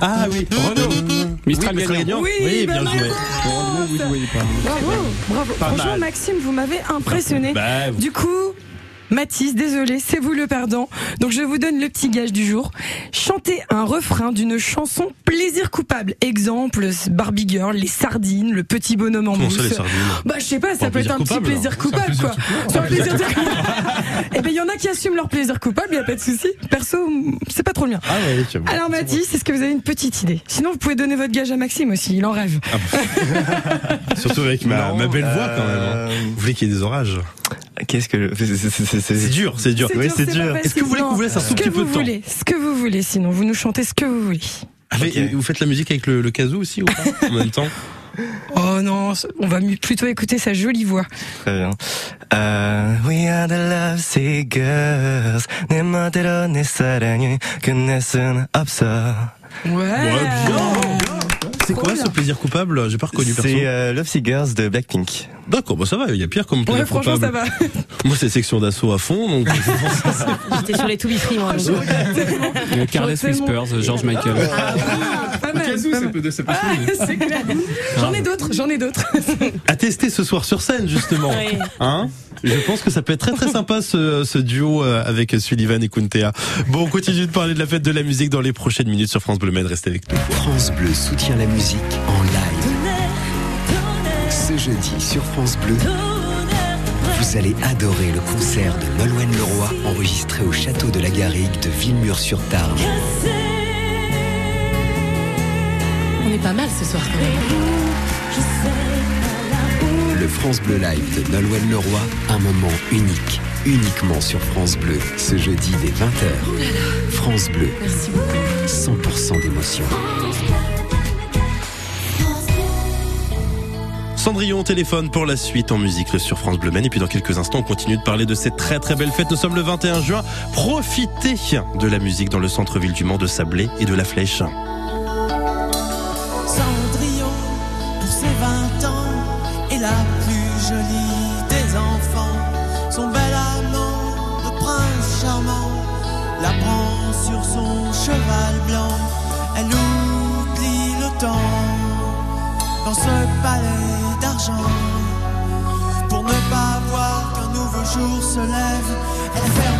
Ah oui, Renaud. Mistral oui, gagnant. Oui, Oui, bien bonne joué. pas. Bravo, bravo. Pas Franchement, mal. Maxime, vous m'avez impressionné. Bah, Du coup, Mathis, désolé, c'est vous le perdant. Donc je vous donne le petit gage du jour. Chantez un refrain d'une chanson plaisir coupable. Exemple, Barbie Girl, les sardines, le petit bonhomme en mousse. ça, les sardines? Bah je sais pas, ça peut être plaisir un petit coupable, plaisir coupable quoi. C'est un plaisir Eh ben il y en a qui assument leur plaisir coupable, y a pas de souci. Perso, c'est pas trop le mien. Ah. Alors Mathis, est-ce que vous avez une petite idée? Sinon vous pouvez donner votre gage à Maxime aussi, il en rêve. [LAUGHS] Surtout avec ma, Non, ma belle voix quand même. hein. euh, Vous voulez qu'il y ait des orages? Qu'est-ce que c'est- c'est- c'est- c'est- C'est c'est- dur, c'est dur. C'est Oui, dur, c'est pas dur. facile. Est-ce que vous voulez Non, qu'on vous laisse un ce tout que petit peu vous de temps voulez, Ce que vous voulez, sinon vous nous chantez ce que vous voulez. Ah, mais, et Vous faites la musique avec le, le kazoo aussi ou pas en même temps [LAUGHS] Oh non, on va mieux- plutôt écouter sa jolie voix. Très bien. Euh, we are the love seekers. 내 멋대로 내 사랑을 끝낼 순 없어. Ouais. C'est quoi ce plaisir coupable? J'ai pas reconnu perso. C'est euh, Love Seekers de Blackpink. D'accord, bah ça va, il y a pire comme plaisir Ouais, franchement, ça coupable. va. [LAUGHS] Moi, c'est section d'assaut à fond, donc [LAUGHS] [LAUGHS] J'étais sur les To Be Free, moi. Euh, Careless J'entends Whispers, George Michael. Pas mal, pas. Ah, c'est clair. J'en ai d'autres, j'en ai d'autres. à tester ce soir sur scène justement. Oui. Hein? Je pense que ça peut être très très sympa ce, ce duo euh, avec Sullivan et Kuntea. Bon, on continue de parler de la fête de la musique dans les prochaines minutes sur France Bleu. Restez avec nous. France Bleu soutient la musique en live. Ce jeudi sur France Bleu, vous allez adorer le concert de Nolwenn Leroy enregistré au château de la Garrigue de Villemur-sur-Tarn. On est pas mal ce soir quand même. Le France Bleu Live de Nolwenn Leroy, un moment unique, uniquement sur France Bleu, ce jeudi dès 20h. France Bleu, 100% d'émotion. Cendrillon au téléphone pour la suite en musique sur France Bleu Men. Et puis dans quelques instants, on continue de parler de cette très très belle fête. Nous sommes le 21 juin. Profitez de la musique dans le centre-ville du Mans de Sablé et de la Flèche. Dans ce palais d'argent. Pour ne pas voir qu'un nouveau jour se lève, elle ferme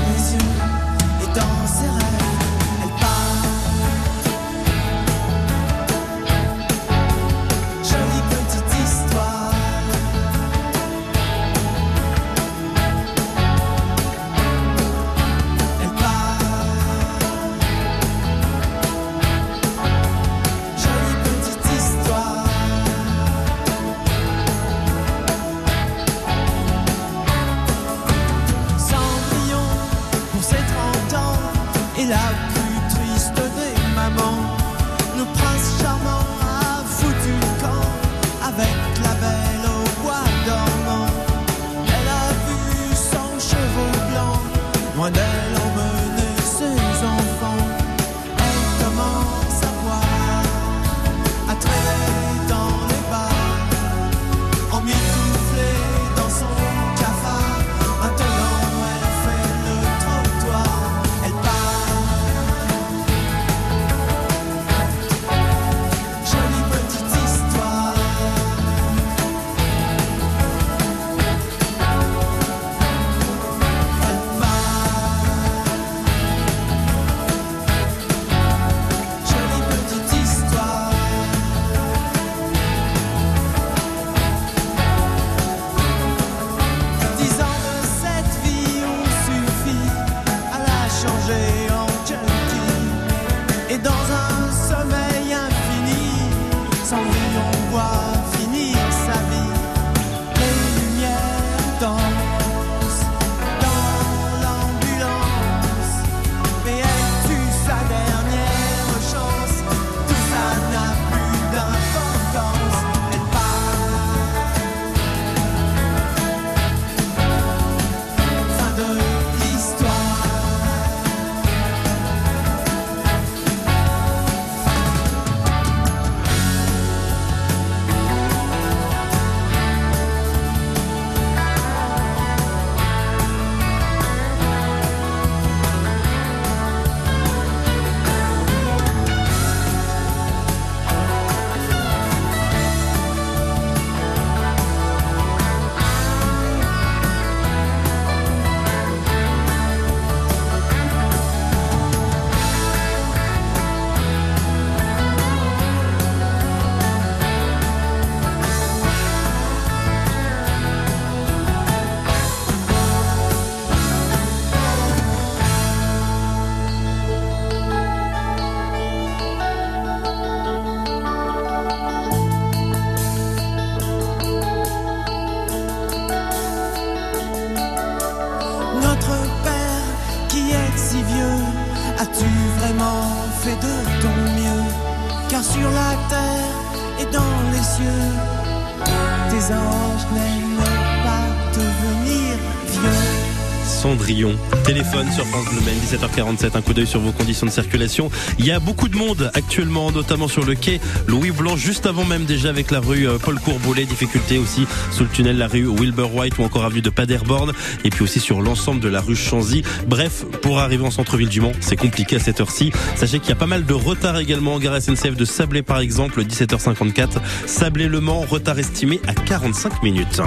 Sur France Bleu Maine, 17h47, un coup d'œil sur vos conditions de circulation. Il y a beaucoup de monde actuellement, notamment sur le quai Louis Blanc, juste avant même déjà avec la rue euh, Paul Courboulet. Difficulté aussi sous le tunnel, la rue Wilbur White ou encore avenue de Paderborn. Et puis aussi sur l'ensemble de la rue Chanzy. Bref, pour arriver en centre-ville du Mans, c'est compliqué à cette heure-ci. Sachez qu'il y a pas mal de retard également en gare SNCF de Sablé par exemple, 17h54. Sablé-Le Mans, retard estimé à 45 minutes.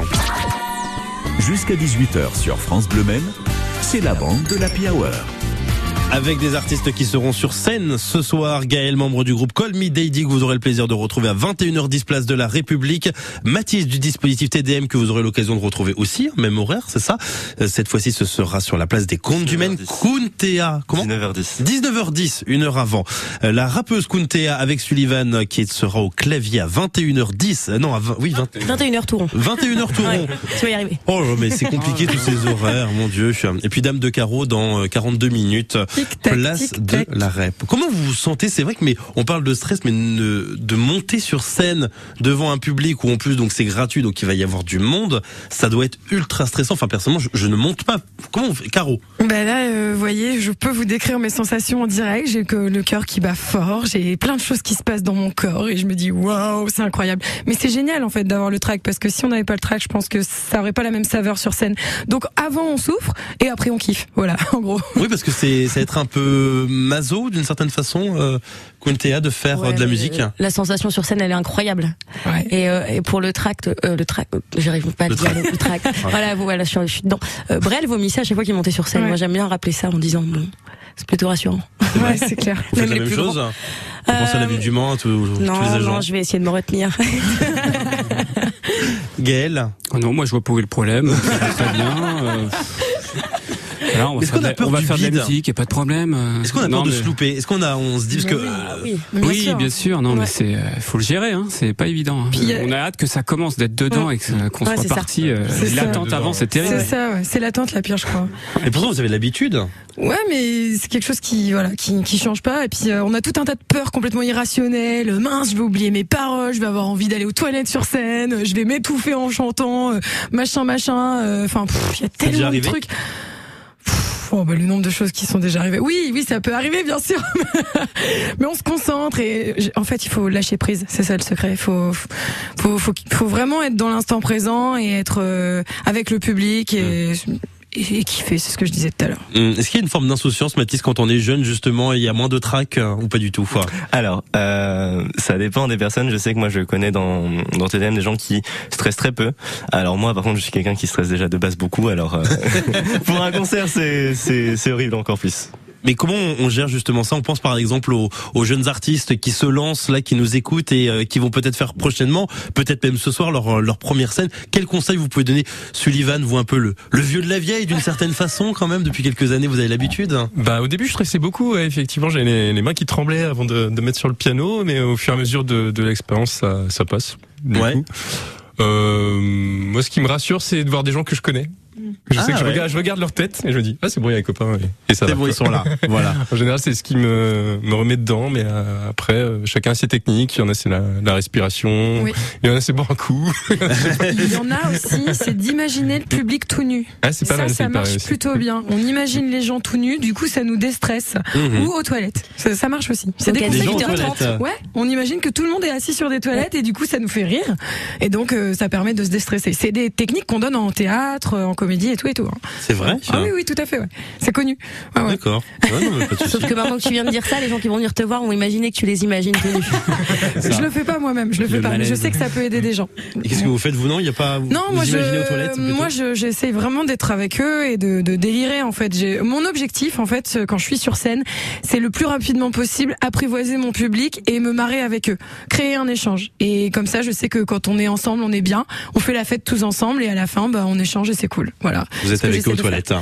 Jusqu'à 18h sur France Bleu c'est la bande de l'Happy Hour. Avec des artistes qui seront sur scène ce soir. Gaël, membre du groupe Call Me Daddy, que vous aurez le plaisir de retrouver à 21h10 place de la République. Mathis du dispositif TDM, que vous aurez l'occasion de retrouver aussi, même horaire, c'est ça? Euh, Cette fois-ci, ce sera sur la place des Comptes du Maine. Kuntea, comment? 19h10. 19h10, une heure avant. Euh, La rappeuse Kuntea avec Sullivan, euh, qui sera au clavier à 21h10. Euh, Non, à 20, oui, 20, 21h tout rond. 21h tout rond. Ouais, tu vas y arriver. Oh, mais c'est compliqué tous ces horaires, mon Dieu. Et puis Dame de Carreau dans euh, 42 minutes. Place de la rep. Comment vous vous sentez C'est vrai que mais on parle de stress, mais ne- de monter sur scène devant un public où en plus donc c'est gratuit, donc il va y avoir du monde, ça doit être ultra stressant. Enfin personnellement, je, je ne monte pas. Comment on fait Caro? Ben là, euh, vous voyez, je peux vous décrire mes sensations en direct. J'ai que le cœur qui bat fort. J'ai plein de choses qui se passent dans mon corps et je me dis waouh, c'est incroyable. Mais c'est génial en fait d'avoir le track parce que si on n'avait pas le track, je pense que ça aurait pas la même saveur sur scène. Donc avant on souffre et après on kiffe. Voilà, [LAUGHS] en gros. Oui, parce que c'est ça va être un peu maso d'une certaine façon, euh, Kuntea, de faire euh, Ouais, de la musique. La sensation sur scène, elle est incroyable. Et, euh, et pour le tract, euh, le tract, euh, j'arrive pas à le dire, tract. le tract. [LAUGHS] voilà, voilà, je suis, je suis dedans. Euh, Brel vomissait à chaque fois qu'il montait sur scène. Ouais. Moi, j'aime bien rappeler ça en disant, bon, c'est plutôt rassurant. Ouais, c'est clair. Vous faites la les même chose. Vous pensez à la Euh, ville du Mans, tous, tous Non, les agents non, je vais essayer de me retenir. [LAUGHS] Gaël Oh non, moi je vois pas où est le problème. [LAUGHS] Très bien. Euh, on va Est-ce faire, qu'on a de la- peur on va du faire de la musique, y a pas de problème. euh, Est-ce qu'on a peur non, de mais- se louper Est-ce qu'on a, on se dit parce que euh, oui, Oui, bien sûr. Non, Ouais. mais c'est, euh, faut le gérer. Hein, c'est pas évident. hein. Puis, On a hâte que ça commence d'être dedans Ouais. et qu'on Ouais, soit c'est ça. parti. euh, C'est ça. L'attente avant, c'est terrible. C'est ça, ouais. c'est l'attente la pire, je crois. Et pourtant, vous avez l'habitude. Ouais, mais c'est quelque chose qui voilà, qui, qui change pas. Et puis euh, on a tout un tas de peurs complètement irrationnelles. Mince, je vais oublier mes paroles, je vais avoir envie d'aller aux toilettes sur scène, euh, je vais m'étouffer en chantant, euh, machin, machin. euh, Enfin, pff, il y a tellement de trucs. Oh, bah, le nombre de choses qui sont déjà arrivées. Oui, oui, ça peut arriver, bien sûr. [LAUGHS] Mais on se concentre et en fait, il faut lâcher prise. C'est ça le secret. Il faut, faut, faut, faut vraiment être dans l'instant présent et être euh, avec le public et, et, et kiffer. C'est ce que je disais tout à l'heure. Hum, Est-ce qu'il y a une forme d'insouciance, Mathis, quand on est jeune, justement, et il y a moins de trac euh, ou pas du tout quoi Alors, euh, ça dépend des personnes. Je sais que moi, je connais dans, dans TDM des gens qui stressent très peu. Alors moi, par contre, je suis quelqu'un qui stresse déjà de base beaucoup. Alors, euh, [LAUGHS] pour un concert, c'est, c'est, c'est horrible encore plus. Mais comment on gère justement ça? On pense par exemple aux, aux jeunes artistes qui se lancent là, qui nous écoutent et euh, qui vont peut-être faire prochainement, peut-être même ce soir, leur, leur première scène. Quel conseil vous pouvez donner? Sullivan, vous un peu le, le vieux de la vieille d'une certaine façon quand même, depuis quelques années, vous avez l'habitude? Bah au début je stressais beaucoup, ouais, effectivement j'avais les, les mains qui tremblaient avant de, de mettre sur le piano, mais au fur et à mesure de, de l'expérience ça, ça passe. Du Ouais. coup. Euh, moi ce qui me rassure c'est de voir des gens que je connais. Je Ah, sais que je ouais. regarde, je regarde leur tête et je me dis ah c'est bon il y a les copains et, et ça va. bon, ils sont là. [LAUGHS] Voilà. En général c'est ce qui me, me remet dedans, mais euh, après euh, chacun a ses techniques. Il y en a c'est la, la respiration, Oui. il y en a c'est boire un coup. Il y en a aussi, c'est d'imaginer le public tout nu. Ah, c'est pas ça, mal, ça marche plutôt bien. On imagine les gens tout nus, du coup, ça nous déstresse. Mhm. Ou aux toilettes. Ça, ça marche aussi. C'est Donc, des conseils gens aux 18h30. toilettes. Ouais, on imagine que tout le monde est assis sur des toilettes et du coup, ça nous fait rire. Et donc, euh, ça permet de se déstresser. C'est des techniques qu'on donne en théâtre, en comédie et tout et tout. hein. C'est vrai Ah oui, oui, tout à fait. Ouais. C'est connu. Ouais, ouais. D'accord. [LAUGHS] Sauf que maintenant que tu viens de dire ça, les gens qui vont venir te voir vont imaginer que tu les imagines nus. [LAUGHS] Je le fais pas moi-même. Je le fais Le pas. Mais je sais que ça peut aider des gens. Et qu'est-ce que vous faites vous non? Il y a pas vous, Non, vous moi je, imaginez aux toilettes moi je, j'essaye vraiment d'être avec eux et de, de délirer en fait. J'ai, mon objectif en fait, quand je suis sur scène, c'est le plus rapidement possible apprivoiser mon public et me marrer avec eux, créer un échange. Et comme ça, je sais que quand on est ensemble, on est bien, on fait la fête tous ensemble et à la fin, bah, on échange et c'est cool. Voilà. Vous êtes avec eux aux toilettes. hein.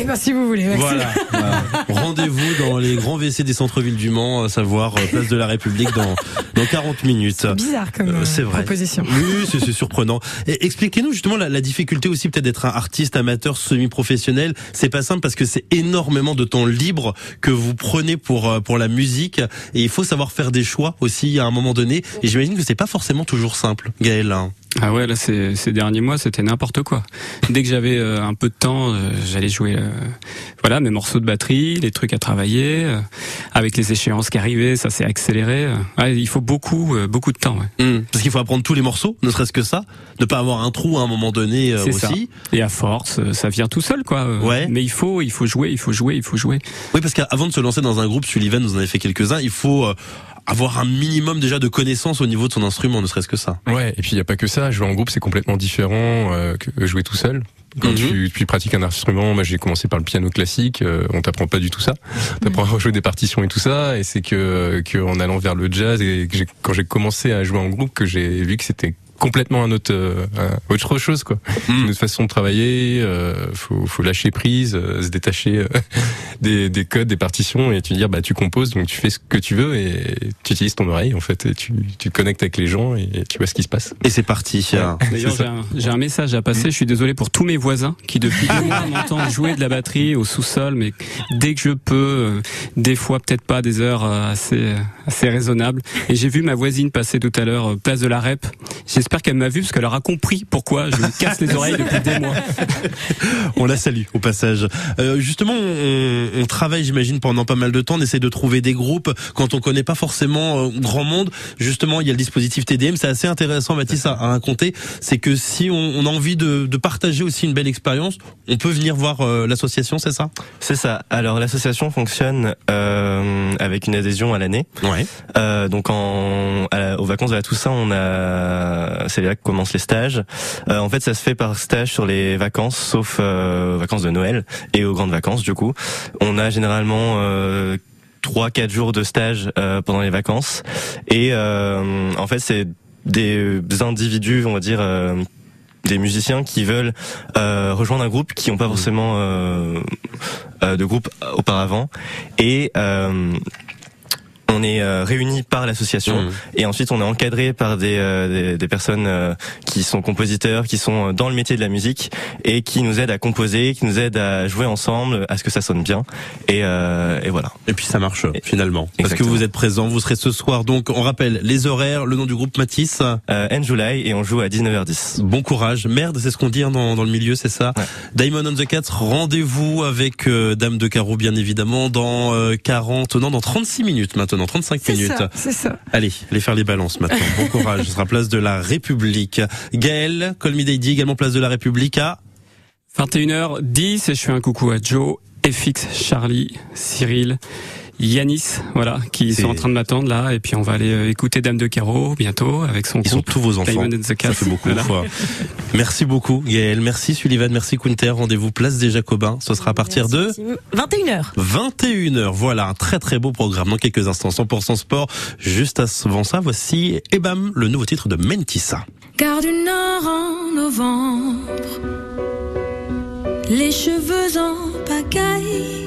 Eh ben si vous voulez. Maxime. [LAUGHS] Voilà. Rendez-vous dans les grands WC des centres-villes du Mans, à savoir euh, place de la République dans dans 40 minutes. Bizarre comme Euh, euh, c'est vrai. proposition. Oui, c'est surprenant. Expliquez-nous justement la, la difficulté aussi peut-être d'être un artiste amateur semi-professionnel. C'est pas simple parce que c'est énormément de temps libre que vous prenez pour euh, pour la musique et il faut savoir faire des choix aussi à un moment donné. Et j'imagine que c'est pas forcément toujours simple, Gaël. Ah ouais, là, ces, ces derniers mois, c'était n'importe quoi. Dès que j'avais euh, un peu de temps, euh, j'allais jouer, euh, voilà, mes morceaux de batterie, les trucs à travailler. euh, avec les échéances qui arrivaient, ça s'est accéléré. euh. Ouais, il faut beaucoup, euh, beaucoup de temps. Ouais. Hmm. Parce qu'il faut apprendre tous les morceaux, ne serait-ce que ça, ne pas avoir un trou à un moment donné euh, C'est ça. aussi. Et à force, euh, ça vient tout seul, quoi. Ouais. Mais il faut, il faut jouer, il faut jouer, il faut jouer. Oui, parce qu'avant de se lancer dans un groupe, Sullivan, vous en avez fait quelques-uns, il faut euh, avoir un minimum déjà de connaissances au niveau de son instrument, ne serait-ce que ça. Ouais, et puis il y a pas que ça. Jouer en groupe, c'est complètement différent euh, que jouer tout seul. Quand Mhm. tu, tu pratiques un instrument, moi j'ai commencé par le piano classique, euh, on t'apprend pas du tout ça. T'apprends à jouer des partitions et tout ça, et c'est que, que en allant vers le jazz et que j'ai- quand j'ai commencé à jouer en groupe que j'ai vu que c'était complètement un autre, euh, un- autre chose quoi. Une autre façon de travailler, euh, faut, faut lâcher prise, euh, se détacher euh, [LAUGHS] des, des codes, des partitions et tu dire bah tu composes donc tu fais ce que tu veux et tu utilises ton oreille en fait et tu, tu te connectes avec les gens et tu vois ce qui se passe. Et c'est parti. D'ailleurs, j'ai un, j'ai un message à passer. Je suis désolé pour tous mes voisins qui depuis deux mois [LAUGHS] m'entendent jouer de la batterie au sous-sol, mais dès que je peux, euh, des fois peut-être pas des heures euh, assez assez raisonnables. Et j'ai vu ma voisine passer tout à l'heure euh, place de la Rep. J'espère qu'elle m'a vu parce qu'elle aura compris pourquoi je me casse les oreilles depuis des mois. [LAUGHS] On la salue au passage. Euh, justement, on, on travaille, j'imagine, pendant pas mal de temps. On essaie de trouver des groupes quand on connaît pas forcément euh, grand monde. Justement, il y a le dispositif TDM. C'est assez intéressant, Mathis, à, à raconter. C'est que si on, on a envie de, de partager aussi une belle expérience, on peut venir voir euh, l'association, c'est ça? C'est ça. Alors l'association fonctionne euh, avec une adhésion à l'année. Ouais. Euh, donc en à aux vacances de la Toussaint, on a c'est là que commencent les stages. Euh, en fait, ça se fait par stage sur les vacances, sauf euh, aux vacances de Noël et aux grandes vacances. Du coup, on a généralement euh, trois quatre jours de stage euh, pendant les vacances et euh, en fait c'est des individus on va dire euh, des musiciens qui veulent euh, rejoindre un groupe qui n'ont pas forcément euh, euh, de groupe auparavant et euh, on est euh, réunis par l'association Mhm. et ensuite on est encadré par des, euh, des, des personnes euh, qui sont compositeurs, qui sont euh, dans le métier de la musique et qui nous aident à composer, qui nous aident à jouer ensemble, à ce que ça sonne bien et, euh, et voilà. Et puis ça marche finalement. Parce que vous êtes présent, vous serez ce soir. Donc on rappelle les horaires, le nom du groupe Matisse. Euh, July et on joue à 19h10. Bon courage. Merde, c'est ce qu'on dit hein, dans, dans le milieu, c'est ça. Diamond on the Cat, rendez-vous avec euh, Dame de Carreau bien évidemment dans euh, 40, non dans 36 minutes maintenant, 35 C'est minutes. c'est ça. Allez, allez faire les balances maintenant. Bon courage. Ce sera place de la République. Gaël, Call Me Daddy, également place de la République à 21h10 et je fais un coucou à Joe, FX, Charlie, Cyril, Yanis, voilà, qui sont en train de m'attendre là, et puis on va aller euh, écouter Dame de Carreau bientôt avec son Ils sont tous vos enfants. Diamond and the Cat. Ça fait beaucoup. Voilà. fois. Merci beaucoup Gaël, merci Sullivan, merci Quinter. Rendez-vous place des Jacobins. Ce sera à partir de 21h. 21h. Voilà, un très très beau programme dans quelques instants. 100% sport. Juste avant ça, voici Ebam, le nouveau titre de Mentissa. Gare du Nord en novembre, les cheveux en pagaille,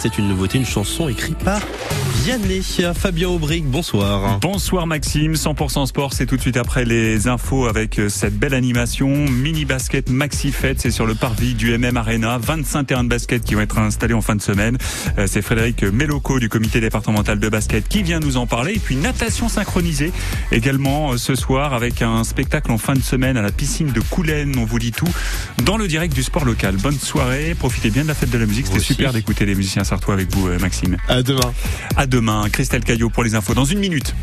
C'est une nouveauté, une chanson écrite par Vianney. Fabien Aubric, bonsoir. Bonsoir Maxime, 100% sport, c'est tout de suite après les infos avec euh, cette belle animation. Mini basket Maxi Fête, c'est sur le parvis du MM Arena. 25 terrains de basket qui vont être installés en fin de semaine. Euh, C'est Frédéric Méloco du comité départemental de basket qui vient nous en parler. Et puis natation synchronisée également euh, ce soir avec un spectacle en fin de semaine à la piscine de Coulennes. On vous dit tout dans le direct du sport local. Bonne soirée, profitez bien de la fête de la musique. C'était super d'écouter les musiciens sartois avec vous, Maxime. À demain. À demain, Christelle Caillot pour les infos dans une minute.